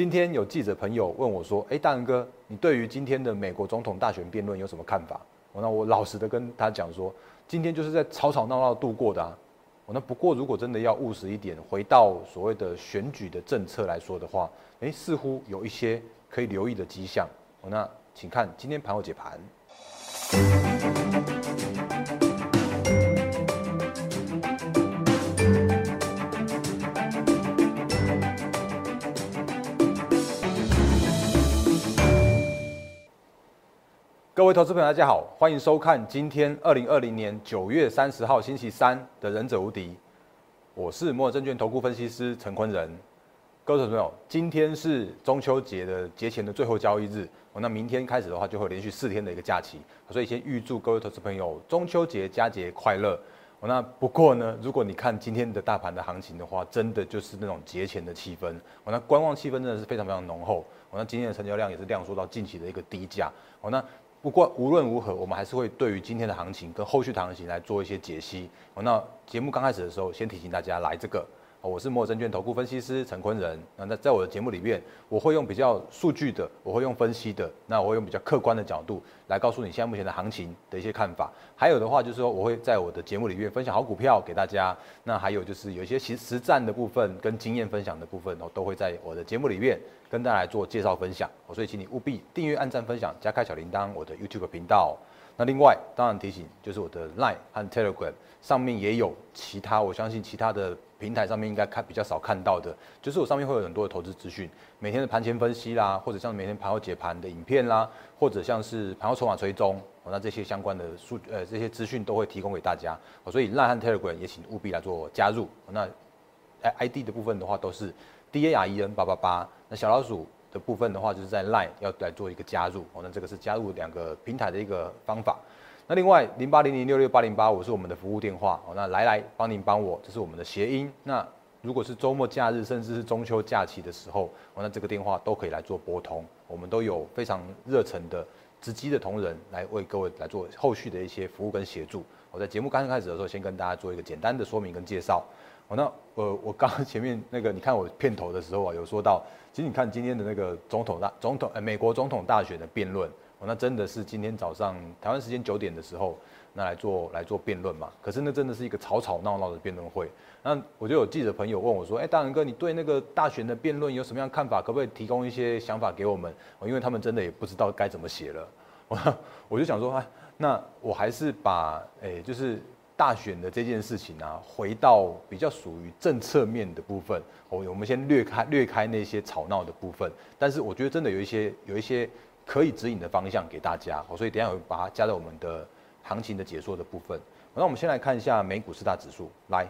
今天有记者朋友问我说：“哎，大仁哥，你对于今天的美国总统大选辩论有什么看法？”我那我老实的跟他讲说，今天就是在吵吵闹闹度过的啊。我那不过如果真的要务实一点，回到所谓的选举的政策来说的话，哎，似乎有一些可以留意的迹象。我那请看今天盘后解盘。各位投资朋友，大家好，欢迎收看今天二零二零年九月三十号星期三的《忍者无敌》，我是摩尔证券投顾分析师陈坤仁。各位投资朋友，今天是中秋节的节前的最后交易日，那明天开始的话就会连续四天的一个假期，所以先预祝各位投资朋友中秋节佳节快乐。那不过呢，如果你看今天的大盘的行情的话，真的就是那种节前的气氛，哦，那观望气氛真的是非常非常浓厚。哦，那今天的成交量也是量缩到近期的一个低价。哦，那不过无论如何，我们还是会对于今天的行情跟后续的行情来做一些解析。那节目刚开始的时候，先提醒大家来这个。我是摩证券投顾分析师陈坤仁。那在在我的节目里面，我会用比较数据的，我会用分析的，那我会用比较客观的角度来告诉你现在目前的行情的一些看法。还有的话就是说，我会在我的节目里面分享好股票给大家。那还有就是有一些实实战的部分跟经验分享的部分，我都会在我的节目里面跟大家来做介绍分享。所以请你务必订阅、按赞、分享、加开小铃铛，我的 YouTube 频道。那另外，当然提醒就是我的 Line 和 Telegram 上面也有其他，我相信其他的平台上面应该看比较少看到的，就是我上面会有很多的投资资讯，每天的盘前分析啦，或者像每天盘后解盘的影片啦，或者像是盘后筹码追踪，那这些相关的数呃这些资讯都会提供给大家。所以 Line 和 Telegram 也请务必来做加入。那 ID 的部分的话都是 D A R E N 八八八，那小老鼠。的部分的话，就是在 Line 要来做一个加入哦，那这个是加入两个平台的一个方法。那另外零八零零六六八零八五是我们的服务电话哦，那来来帮您帮我，这是我们的谐音。那如果是周末假日，甚至是中秋假期的时候，哦，那这个电话都可以来做拨通，我们都有非常热忱的直击的同仁来为各位来做后续的一些服务跟协助。我在节目刚刚开始的时候，先跟大家做一个简单的说明跟介绍。哦，那呃，我刚刚 前面那个，你看我片头的时候啊，有说到，其实你看今天的那个总统大总统，呃，美国总统大选的辩论，哦，那真的是今天早上台湾时间九点的时候，那来做来做辩论嘛。可是那真的是一个吵吵闹闹的辩论会。那我就有记者朋友问我说，哎，大仁哥，你对那个大选的辩论有什么样看法？可不可以提供一些想法给我们？哦，因为他们真的也不知道该怎么写了。我 我就想说，哎，那我还是把，哎，就是。大选的这件事情啊，回到比较属于政策面的部分，我我们先略开略开那些吵闹的部分，但是我觉得真的有一些有一些可以指引的方向给大家，所以等下我把它加在我们的行情的解说的部分。那我们先来看一下美股四大指数，来，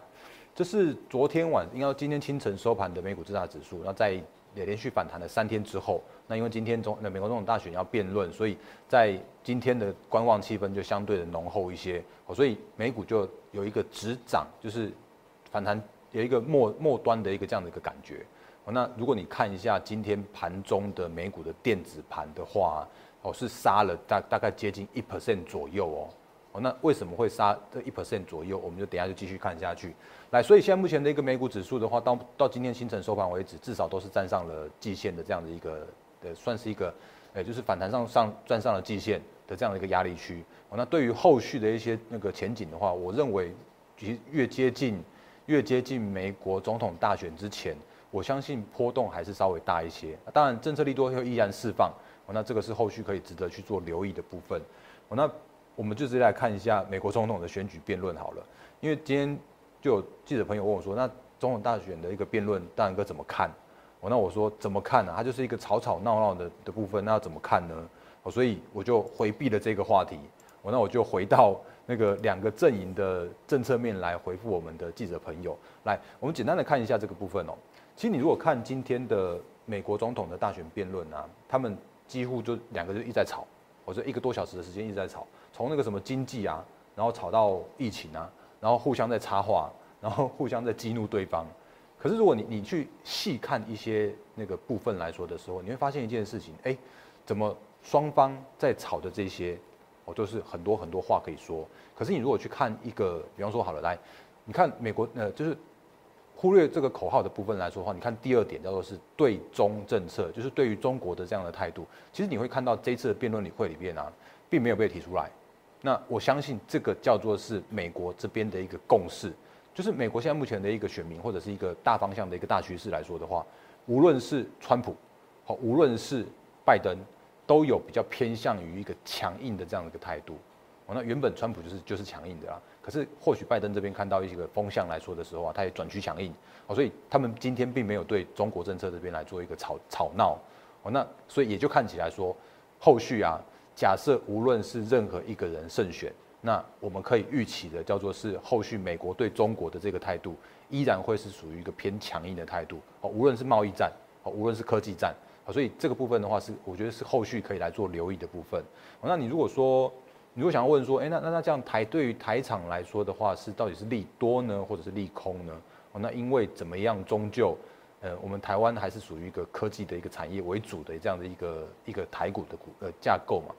这是昨天晚应该今天清晨收盘的美股四大指数，那在。也连续反弹了三天之后，那因为今天中那美国总统大选要辩论，所以在今天的观望气氛就相对的浓厚一些，所以美股就有一个止涨，就是反弹有一个末末端的一个这样的一个感觉。那如果你看一下今天盘中的美股的电子盘的话，哦是杀了大大概接近一 percent 左右哦。哦，那为什么会杀这一 percent 左右？我们就等下就继续看下去。来，所以现在目前的一个美股指数的话，到到今天清晨收盘为止，至少都是站上了季线的这样的一个，呃，算是一个，呃，就是反弹上上站上了季线的这样的一个压力区。哦，那对于后续的一些那个前景的话，我认为其实越接近越接近美国总统大选之前，我相信波动还是稍微大一些。当然，政策利多会依然释放。哦，那这个是后续可以值得去做留意的部分。哦，那。我们就直接来看一下美国总统的选举辩论好了，因为今天就有记者朋友问我说，那总统大选的一个辩论，大仁哥怎么看？我那我说怎么看呢？它就是一个吵吵闹闹的的部分，那要怎么看呢？我所以我就回避了这个话题。我那我就回到那个两个阵营的政策面来回复我们的记者朋友。来，我们简单的看一下这个部分哦。其实你如果看今天的美国总统的大选辩论啊，他们几乎就两个就一直在吵，我说一个多小时的时间一直在吵。从那个什么经济啊，然后吵到疫情啊，然后互相在插话，然后互相在激怒对方。可是如果你你去细看一些那个部分来说的时候，你会发现一件事情，哎，怎么双方在吵的这些，哦，都是很多很多话可以说。可是你如果去看一个，比方说好了，来，你看美国呃，就是忽略这个口号的部分来说的话，你看第二点叫做是对中政策，就是对于中国的这样的态度。其实你会看到这一次的辩论理会里面啊，并没有被提出来。那我相信这个叫做是美国这边的一个共识，就是美国现在目前的一个选民或者是一个大方向的一个大趋势来说的话，无论是川普，好，无论是拜登，都有比较偏向于一个强硬的这样的一个态度。哦，那原本川普就是就是强硬的啦。可是，或许拜登这边看到一个风向来说的时候啊，他也转趋强硬哦，所以他们今天并没有对中国政策这边来做一个吵吵闹哦，那所以也就看起来说，后续啊，假设无论是任何一个人胜选，那我们可以预期的叫做是后续美国对中国的这个态度依然会是属于一个偏强硬的态度哦，无论是贸易战哦，无论是科技战哦，所以这个部分的话是我觉得是后续可以来做留意的部分哦，那你如果说。你如果想要问说，哎，那那那这样台对于台厂来说的话，是到底是利多呢，或者是利空呢？哦，那因为怎么样，终究，呃，我们台湾还是属于一个科技的一个产业为主的这样的一个一个台股的股呃架构嘛。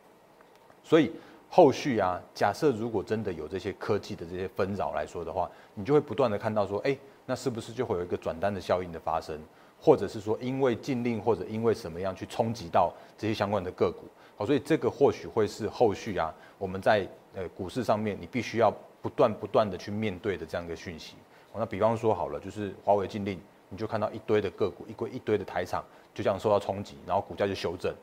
所以后续啊，假设如果真的有这些科技的这些纷扰来说的话，你就会不断的看到说，哎，那是不是就会有一个转单的效应的发生，或者是说因为禁令或者因为什么样去冲击到这些相关的个股？好，所以这个或许会是后续啊，我们在呃股市上面，你必须要不断不断的去面对的这样一个讯息。那比方说好了，就是华为禁令，你就看到一堆的个股，一堆一堆的台厂就这样受到冲击，然后股价就修正。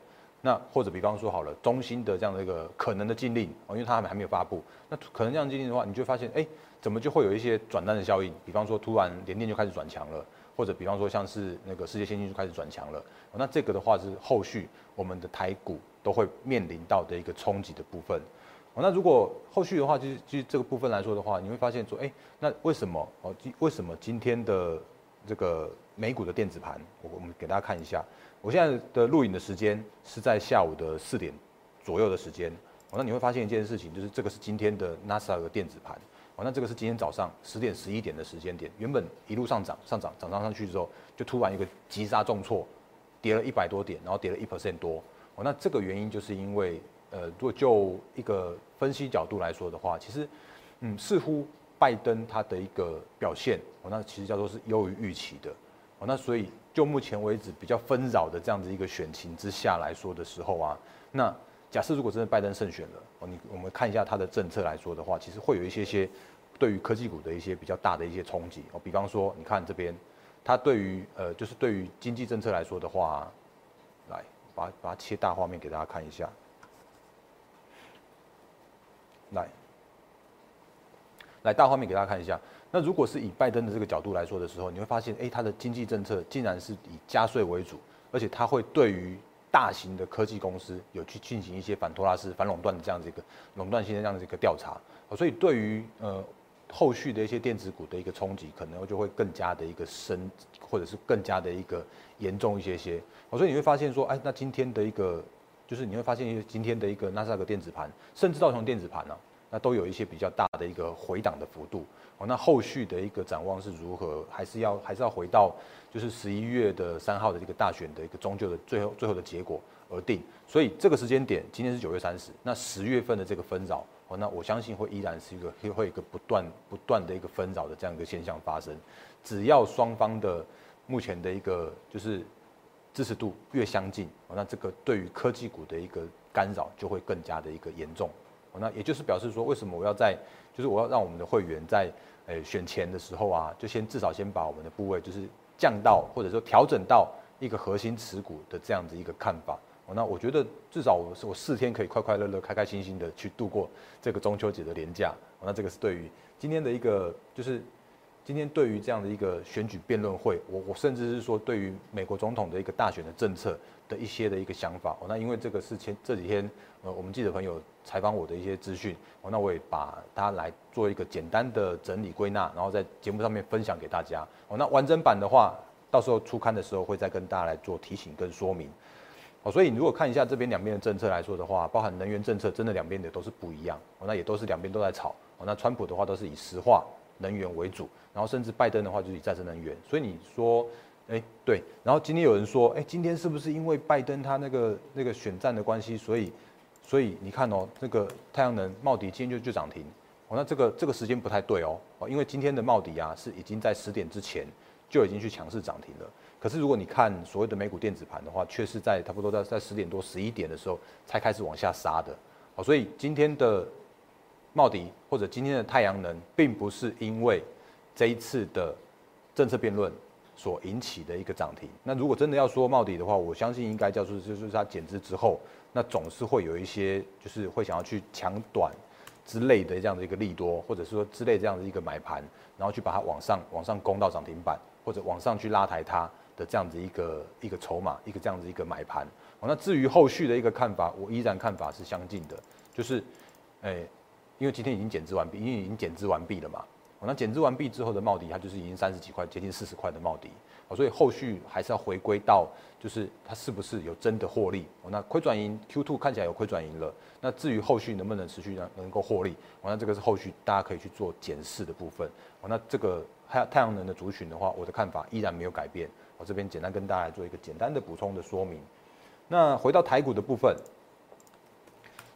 那或者比方说好了，中心的这样的一个可能的禁令，哦，因为它还没有发布，那可能这样禁令的话，你就发现，哎，怎么就会有一些转单的效应？比方说突然联电就开始转强了。或者比方说像是那个世界先进就开始转强了，那这个的话是后续我们的台股都会面临到的一个冲击的部分。那如果后续的话，就是就这个部分来说的话，你会发现说，哎，那为什么哦？为什么今天的这个美股的电子盘，我我们给大家看一下，我现在的录影的时间是在下午的四点左右的时间。那你会发现一件事情，就是这个是今天的 NASA 的电子盘。那这个是今天早上十点十一点的时间点，原本一路上涨上涨涨上上去之后，就突然一个急杀重挫，跌了一百多点，然后跌了一 percent 多。哦，那这个原因就是因为，呃，如果就一个分析角度来说的话，其实，嗯，似乎拜登他的一个表现，哦，那其实叫做是优于预期的。哦，那所以就目前为止比较纷扰的这样子一个选情之下来说的时候啊，那假设如果真的拜登胜选了，哦，你我们看一下他的政策来说的话，其实会有一些些。对于科技股的一些比较大的一些冲击哦，比方说，你看这边，它对于呃，就是对于经济政策来说的话，来把把它切大画面给大家看一下，来，来大画面给大家看一下。那如果是以拜登的这个角度来说的时候，你会发现，哎，他的经济政策竟然是以加税为主，而且他会对于大型的科技公司有去进行一些反托拉斯、反垄断的这样子一个垄断性的这样子一个调查。所以对于呃。后续的一些电子股的一个冲击，可能就会更加的一个深，或者是更加的一个严重一些些。所以你会发现说，哎，那今天的一个，就是你会发现今天的一个纳斯达克电子盘，甚至道琼电子盘呢，那都有一些比较大的一个回档的幅度。哦，那后续的一个展望是如何？还是要还是要回到就是十一月的三号的这个大选的一个终究的最后最后的结果而定。所以这个时间点，今天是九月三十，那十月份的这个纷扰。哦，那我相信会依然是一个会会一个不断不断的一个纷扰的这样一个现象发生。只要双方的目前的一个就是支持度越相近，哦，那这个对于科技股的一个干扰就会更加的一个严重。那也就是表示说，为什么我要在就是我要让我们的会员在诶选钱的时候啊，就先至少先把我们的部位就是降到或者说调整到一个核心持股的这样子一个看法。那我觉得至少我我四天可以快快乐乐、开开心心的去度过这个中秋节的连假。那这个是对于今天的一个，就是今天对于这样的一个选举辩论会，我我甚至是说对于美国总统的一个大选的政策的一些的一个想法哦。那因为这个是前这几天呃我们记者朋友采访我的一些资讯哦，那我也把它来做一个简单的整理归纳，然后在节目上面分享给大家。哦，那完整版的话，到时候出刊的时候会再跟大家来做提醒跟说明。哦，所以你如果看一下这边两边的政策来说的话，包含能源政策，真的两边的都是不一样。哦，那也都是两边都在炒。哦，那川普的话都是以石化能源为主，然后甚至拜登的话就是以再生能源。所以你说，哎，对。然后今天有人说，哎，今天是不是因为拜登他那个那个选战的关系，所以所以你看哦，那个太阳能茂迪今天就就涨停。哦，那这个这个时间不太对哦。哦，因为今天的茂迪啊是已经在十点之前就已经去强势涨停了。可是如果你看所谓的美股电子盘的话，却是在差不多在在十点多、十一点的时候才开始往下杀的。好，所以今天的茂迪或者今天的太阳能，并不是因为这一次的政策辩论所引起的一个涨停。那如果真的要说茂迪的话，我相信应该叫做就是它减资之后，那总是会有一些就是会想要去抢短之类的这样的一个利多，或者是说之类这样的一个买盘，然后去把它往上往上攻到涨停板，或者往上去拉抬它。的这样子一个一个筹码，一个这样子一个买盘，好，那至于后续的一个看法，我依然看法是相近的，就是，诶，因为今天已经减资完毕，因为已经减资完毕了嘛，那减资完毕之后的帽底，它就是已经三十几块，接近四十块的帽底，哦，所以后续还是要回归到，就是它是不是有真的获利，哦，那亏转盈 Q two 看起来有亏转盈了，那至于后续能不能持续让能够获利，哦，那这个是后续大家可以去做检视的部分，哦，那这个太太阳能的族群的话，我的看法依然没有改变。我这边简单跟大家做一个简单的补充的说明。那回到台股的部分，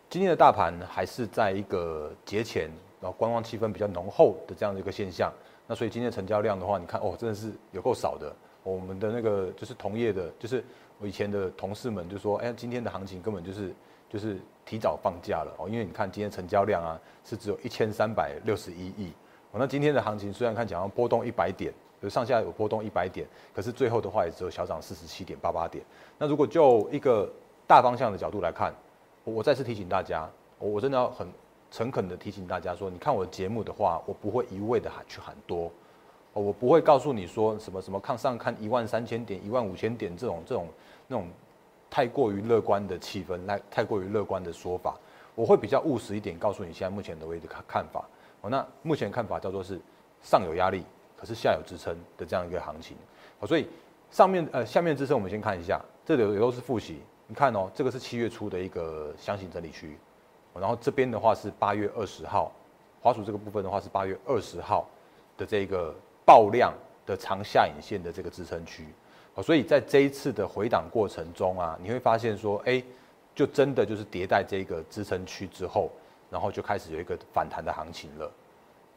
今天的大盘还是在一个节前，然后观望气氛比较浓厚的这样的一个现象。那所以今天的成交量的话，你看哦，真的是有够少的。我们的那个就是同业的，就是我以前的同事们就说，哎，今天的行情根本就是就是提早放假了哦，因为你看今天成交量啊是只有一千三百六十一亿。哦，那今天的行情虽然看起来波动一百点。就上下有波动一百点，可是最后的话也只有小涨四十七点八八点。那如果就一个大方向的角度来看，我再次提醒大家，我我真的要很诚恳的提醒大家说，你看我节目的话，我不会一味的喊去喊多，我不会告诉你说什么什么看上看一万三千点、一万五千点这种这种那种太过于乐观的气氛，来太过于乐观的说法，我会比较务实一点，告诉你现在目前的位置看看法。哦，那目前看法叫做是上有压力。可是下有支撑的这样一个行情，好，所以上面呃下面支撑我们先看一下，这里也都是复习。你看哦，这个是七月初的一个箱型整理区，然后这边的话是八月二十号，华数这个部分的话是八月二十号的这个爆量的长下影线的这个支撑区，所以在这一次的回档过程中啊，你会发现说，哎，就真的就是迭代这个支撑区之后，然后就开始有一个反弹的行情了。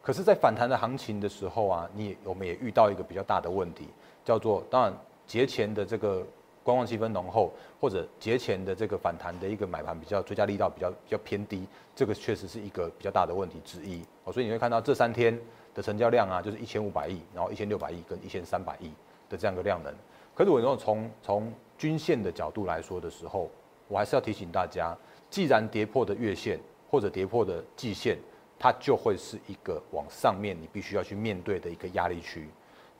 可是，在反弹的行情的时候啊，你我们也遇到一个比较大的问题，叫做当然节前的这个观望气氛浓厚，或者节前的这个反弹的一个买盘比较追加力道比较比较偏低，这个确实是一个比较大的问题之一。哦，所以你会看到这三天的成交量啊，就是一千五百亿，然后一千六百亿跟一千三百亿的这样一个量能。可是我如果从从均线的角度来说的时候，我还是要提醒大家，既然跌破的月线或者跌破的季线。它就会是一个往上面你必须要去面对的一个压力区，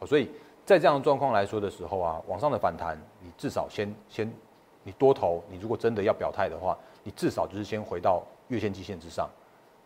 所以在这样的状况来说的时候啊，往上的反弹，你至少先先，你多头，你如果真的要表态的话，你至少就是先回到月线、季线之上，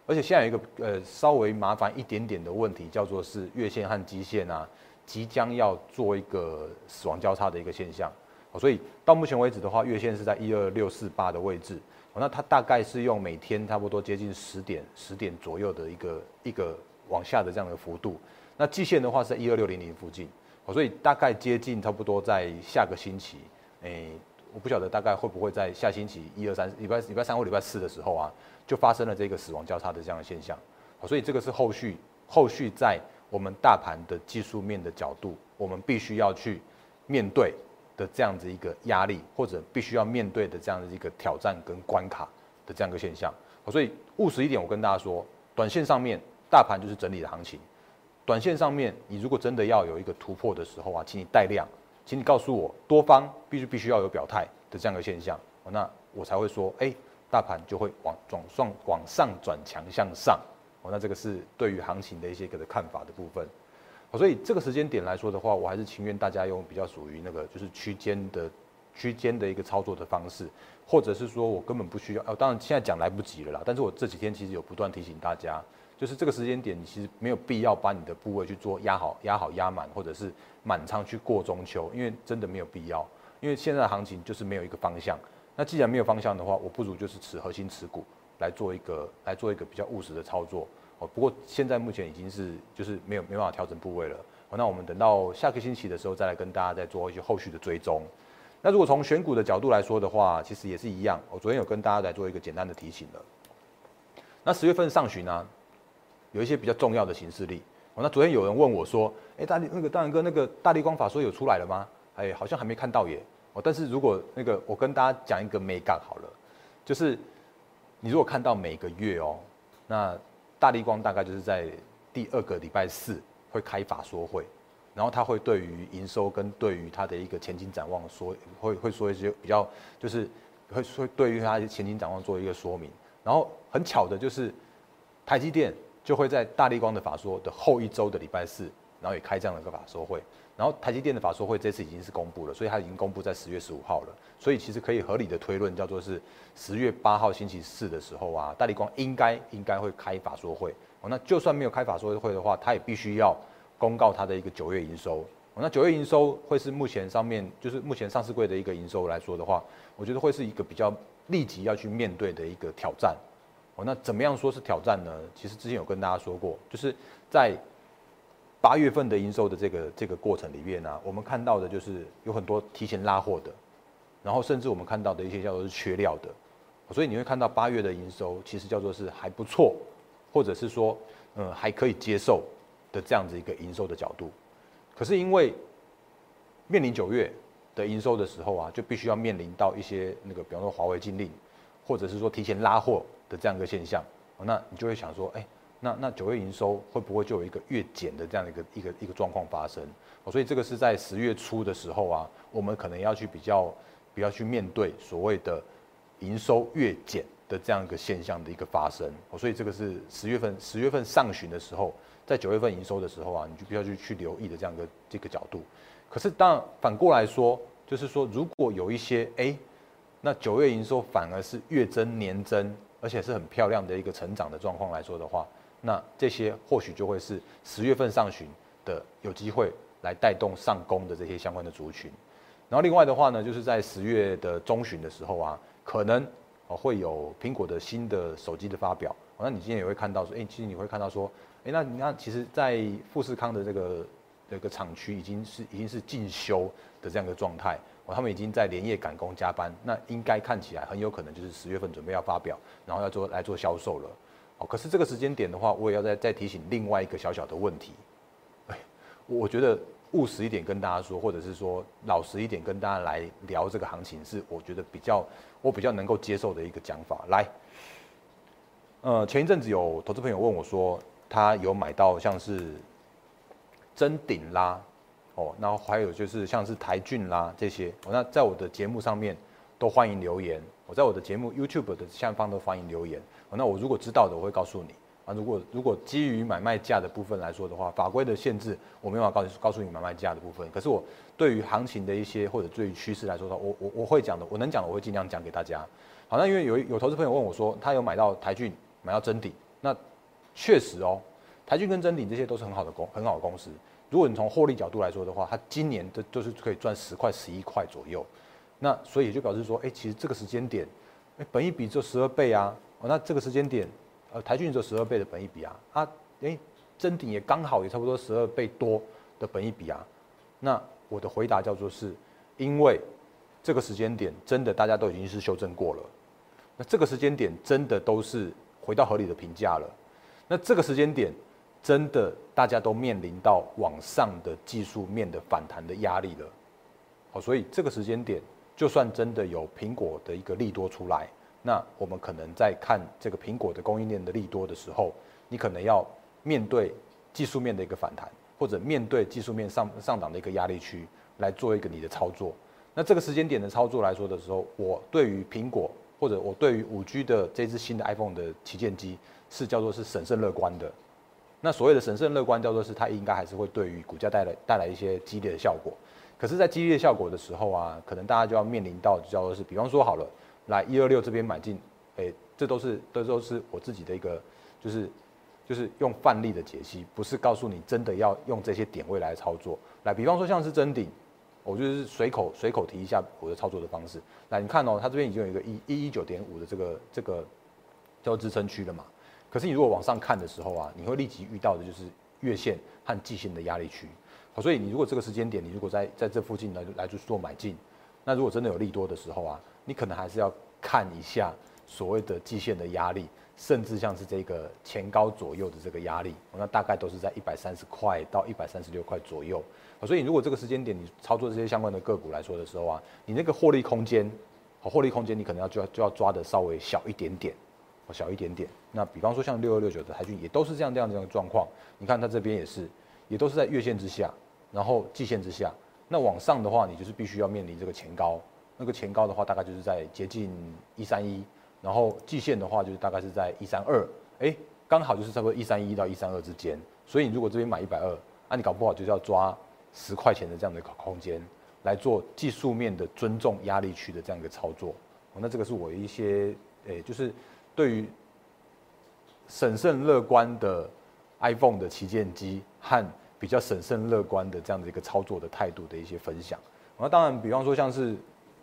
而且现在有一个呃稍微麻烦一点点的问题，叫做是月线和基线啊，即将要做一个死亡交叉的一个现象，所以到目前为止的话，月线是在一二六四八的位置。那它大概是用每天差不多接近十点十点左右的一个一个往下的这样的幅度。那季线的话是在一二六零零附近，所以大概接近差不多在下个星期，诶，我不晓得大概会不会在下星期一二三礼拜礼拜三或礼拜四的时候啊，就发生了这个死亡交叉的这样的现象。所以这个是后续后续在我们大盘的技术面的角度，我们必须要去面对。的这样子一个压力，或者必须要面对的这样的一个挑战跟关卡的这样一个现象，所以务实一点，我跟大家说，短线上面大盘就是整理的行情，短线上面你如果真的要有一个突破的时候啊，请你带量，请你告诉我多方必须必须要有表态的这样一个现象，那我才会说，哎，大盘就会往转上往上转强向上，哦，那这个是对于行情的一些个的看法的部分。所以这个时间点来说的话，我还是情愿大家用比较属于那个就是区间的区间的一个操作的方式，或者是说我根本不需要。哦，当然现在讲来不及了啦。但是我这几天其实有不断提醒大家，就是这个时间点你其实没有必要把你的部位去做压好、压好、压满，或者是满仓去过中秋，因为真的没有必要。因为现在的行情就是没有一个方向。那既然没有方向的话，我不如就是持核心持股来做一个来做一个比较务实的操作。哦，不过现在目前已经是就是没有没办法调整部位了。哦，那我们等到下个星期的时候再来跟大家再做一些后续的追踪。那如果从选股的角度来说的话，其实也是一样。我昨天有跟大家来做一个简单的提醒了。那十月份上旬呢，有一些比较重要的形式力。哦，那昨天有人问我说，哎，大力那个大仁哥，那个大力光法说有出来了吗？哎，好像还没看到耶。哦，但是如果那个我跟大家讲一个美感好了，就是你如果看到每个月哦，那大力光大概就是在第二个礼拜四会开法说会，然后他会对于营收跟对于他的一个前景展望说，会会说一些比较，就是会说对于他的前景展望做一个说明。然后很巧的就是台积电就会在大力光的法说的后一周的礼拜四，然后也开这样的一个法说会。然后台积电的法说会这次已经是公布了，所以它已经公布在十月十五号了。所以其实可以合理的推论，叫做是十月八号星期四的时候啊，大力光应该应该会开法说会。哦，那就算没有开法说会的话，它也必须要公告它的一个九月营收。哦，那九月营收会是目前上面就是目前上市柜的一个营收来说的话，我觉得会是一个比较立即要去面对的一个挑战。那怎么样说是挑战呢？其实之前有跟大家说过，就是在。八月份的营收的这个这个过程里面呢，我们看到的就是有很多提前拉货的，然后甚至我们看到的一些叫做是缺料的，所以你会看到八月的营收其实叫做是还不错，或者是说嗯还可以接受的这样子一个营收的角度。可是因为面临九月的营收的时候啊，就必须要面临到一些那个比方说华为禁令，或者是说提前拉货的这样一个现象，那你就会想说，哎。那那九月营收会不会就有一个月减的这样一个一个一个状况发生？所以这个是在十月初的时候啊，我们可能要去比较，比较去面对所谓的营收月减的这样一个现象的一个发生。所以这个是十月份十月份上旬的时候，在九月份营收的时候啊，你就必须要去去留意的这样一个这个角度。可是当然反过来说，就是说如果有一些哎，那九月营收反而是月增年增，而且是很漂亮的一个成长的状况来说的话。那这些或许就会是十月份上旬的有机会来带动上攻的这些相关的族群，然后另外的话呢，就是在十月的中旬的时候啊，可能哦会有苹果的新的手机的发表，那你今天也会看到说，哎，其实你会看到说，哎，那你看，其实，在富士康的这个这个厂区已经是已经是进修的这样一个状态，他们已经在连夜赶工加班，那应该看起来很有可能就是十月份准备要发表，然后要做来做销售了。哦，可是这个时间点的话，我也要再再提醒另外一个小小的问题。哎，我觉得务实一点跟大家说，或者是说老实一点跟大家来聊这个行情，是我觉得比较我比较能够接受的一个讲法。来，呃，前一阵子有投资朋友问我说，他有买到像是真顶啦，然后还有就是像是台骏啦这些，哦，那在我的节目上面都欢迎留言。我在我的节目 YouTube 的下方都欢迎留言。那我如果知道的，我会告诉你啊。如果如果基于买卖价的部分来说的话，法规的限制，我没办法告告诉你买卖价的部分。可是我对于行情的一些或者对于趋势来说的话，我我我会讲的，我能讲的我会尽量讲给大家。好，那因为有有投资朋友问我说，他有买到台骏，买到真鼎，那确实哦，台骏跟真鼎这些都是很好的公很好的公司。如果你从获利角度来说的话，它今年的都是可以赚十块十一块左右。那所以就表示说，哎，其实这个时间点，哎，本一比就十二倍啊，哦，那这个时间点，呃，台骏只有十二倍的本一比啊，啊，哎，真顶也刚好也差不多十二倍多的本一比啊，那我的回答叫做是，因为这个时间点真的大家都已经是修正过了，那这个时间点真的都是回到合理的评价了，那这个时间点真的大家都面临到往上的技术面的反弹的压力了，好，所以这个时间点。就算真的有苹果的一个利多出来，那我们可能在看这个苹果的供应链的利多的时候，你可能要面对技术面的一个反弹，或者面对技术面上上涨的一个压力区来做一个你的操作。那这个时间点的操作来说的时候，我对于苹果或者我对于五 G 的这支新的 iPhone 的旗舰机是叫做是审慎乐观的。那所谓的审慎乐观叫做是它应该还是会对于股价带来带来一些激烈的效果。可是，在激烈效果的时候啊，可能大家就要面临到叫做是，比方说好了，来一二六这边买进，哎，这都是这都是我自己的一个，就是就是用范例的解析，不是告诉你真的要用这些点位来操作。来，比方说像是真顶，我就是随口随口提一下我的操作的方式。来，你看哦，它这边已经有一个一一一九点五的这个这个叫支撑区了嘛。可是你如果往上看的时候啊，你会立即遇到的就是月线和季线的压力区。好，所以你如果这个时间点，你如果在在这附近来来去做买进，那如果真的有利多的时候啊，你可能还是要看一下所谓的季线的压力，甚至像是这个前高左右的这个压力，那大概都是在一百三十块到一百三十六块左右。所以如果这个时间点你操作这些相关的个股来说的时候啊，你那个获利空间，好获利空间你可能要就要就要抓的稍微小一点点，小一点点。那比方说像六二六九的台骏也都是这样这样这样的状况，你看它这边也是，也都是在月线之下，然后季线之下。那往上的话，你就是必须要面临这个前高，那个前高的话大概就是在接近一三一，然后季线的话就是大概是在一三二，哎，刚好就是差不多一三一到一三二之间。所以你如果这边买一百二，啊，你搞不好就是要抓十块钱的这样的一个空间来做技术面的尊重压力区的这样一个操作。那这个是我一些，诶，就是对于审慎乐观的 iPhone 的旗舰机和。比较审慎乐观的这样的一个操作的态度的一些分享，那当然，比方说像是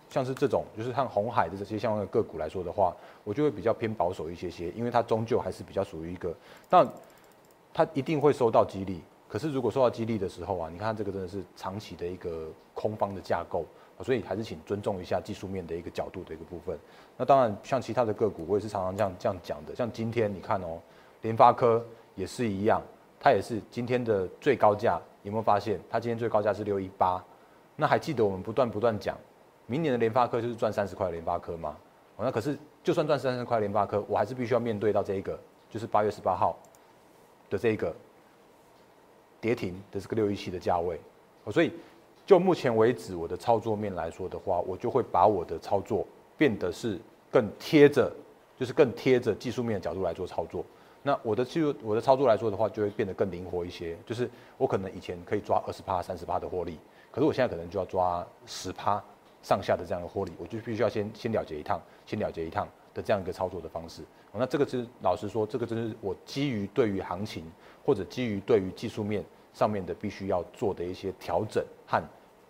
像是这种，就是像红海的这些相关的个股来说的话，我就会比较偏保守一些些，因为它终究还是比较属于一个，但它一定会受到激励。可是如果受到激励的时候啊，你看这个真的是长期的一个空方的架构，所以还是请尊重一下技术面的一个角度的一个部分。那当然，像其他的个股，我也是常常这样这样讲的。像今天你看哦，联发科也是一样。它也是今天的最高价，有没有发现？它今天最高价是六一八，那还记得我们不断不断讲，明年的联发科就是赚三十块的联发科吗？那可是就算赚三十块联发科，我还是必须要面对到这一个，就是八月十八号的这一个跌停的这个六一七的价位。所以就目前为止我的操作面来说的话，我就会把我的操作变得是更贴着，就是更贴着技术面的角度来做操作。那我的技术，我的操作来说的话，就会变得更灵活一些。就是我可能以前可以抓二十趴、三十趴的获利，可是我现在可能就要抓十趴上下的这样的获利，我就必须要先先了结一趟，先了结一趟的这样一个操作的方式。那这个是老实说，这个真是我基于对于行情或者基于对于技术面上面的必须要做的一些调整和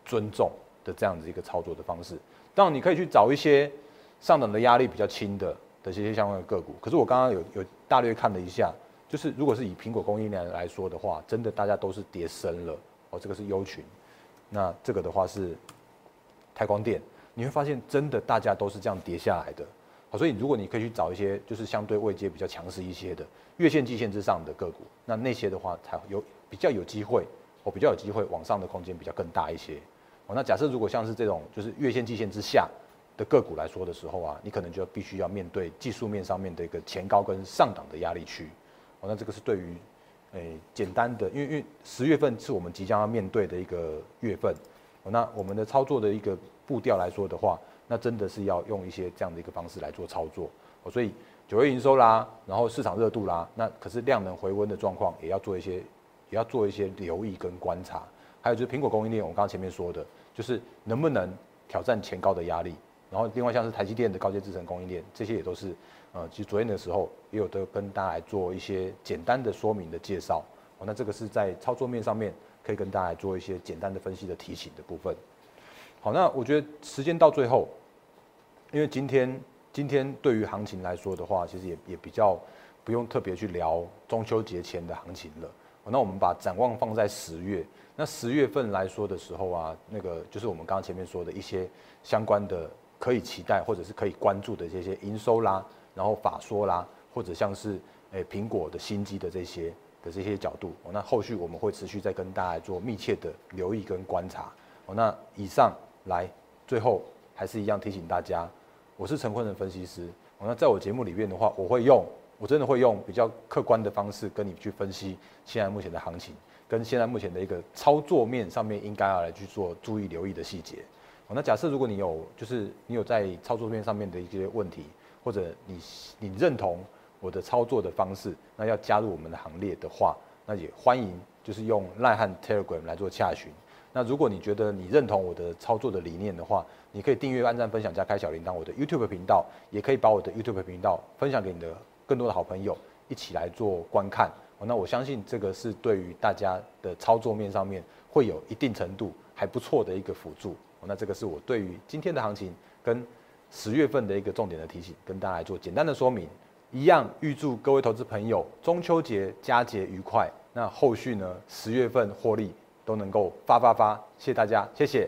尊重的这样子一个操作的方式。当然，你可以去找一些上涨的压力比较轻的。的这些相关的个股，可是我刚刚有有大略看了一下，就是如果是以苹果供应链来说的话，真的大家都是跌深了哦，这个是优群，那这个的话是台光电，你会发现真的大家都是这样跌下来的，好，所以如果你可以去找一些就是相对位阶比较强势一些的月线、季线之上的个股，那那些的话才有比较有机会，哦，比较有机会往上的空间比较更大一些，哦，那假设如果像是这种就是月线、季线之下。的个股来说的时候啊，你可能就必须要面对技术面上面的一个前高跟上档的压力区。哦，那这个是对于，诶，简单的，因为因为十月份是我们即将要面对的一个月份。哦，那我们的操作的一个步调来说的话，那真的是要用一些这样的一个方式来做操作。哦，所以九月营收啦，然后市场热度啦，那可是量能回温的状况，也要做一些，也要做一些留意跟观察。还有就是苹果供应链，我刚刚前面说的，就是能不能挑战前高的压力。然后另外像是台积电的高阶制程供应链，这些也都是，呃，其实昨天的时候也有的跟大家来做一些简单的说明的介绍。哦，那这个是在操作面上面可以跟大家来做一些简单的分析的提醒的部分。好，那我觉得时间到最后，因为今天今天对于行情来说的话，其实也也比较不用特别去聊中秋节前的行情了。那我们把展望放在十月，那十月份来说的时候啊，那个就是我们刚刚前面说的一些相关的。可以期待或者是可以关注的这些营收啦，然后法说啦，或者像是诶苹果的新机的这些的这些角度，那后续我们会持续再跟大家做密切的留意跟观察。哦，那以上来最后还是一样提醒大家，我是陈坤仁分析师。哦，那在我节目里面的话，我会用我真的会用比较客观的方式跟你去分析现在目前的行情，跟现在目前的一个操作面上面应该要来去做注意留意的细节。那假设如果你有，就是你有在操作面上面的一些问题，或者你你认同我的操作的方式，那要加入我们的行列的话，那也欢迎就是用 Line 和 Telegram 来做洽询。那如果你觉得你认同我的操作的理念的话，你可以订阅、按赞、分享加开小铃铛。我的 YouTube 频道也可以把我的 YouTube 频道分享给你的更多的好朋友一起来做观看。那我相信这个是对于大家的操作面上面会有一定程度还不错的一个辅助。那这个是我对于今天的行情跟十月份的一个重点的提醒，跟大家来做简单的说明。一样预祝各位投资朋友中秋节佳节愉快。那后续呢，十月份获利都能够发发发。谢谢大家，谢谢。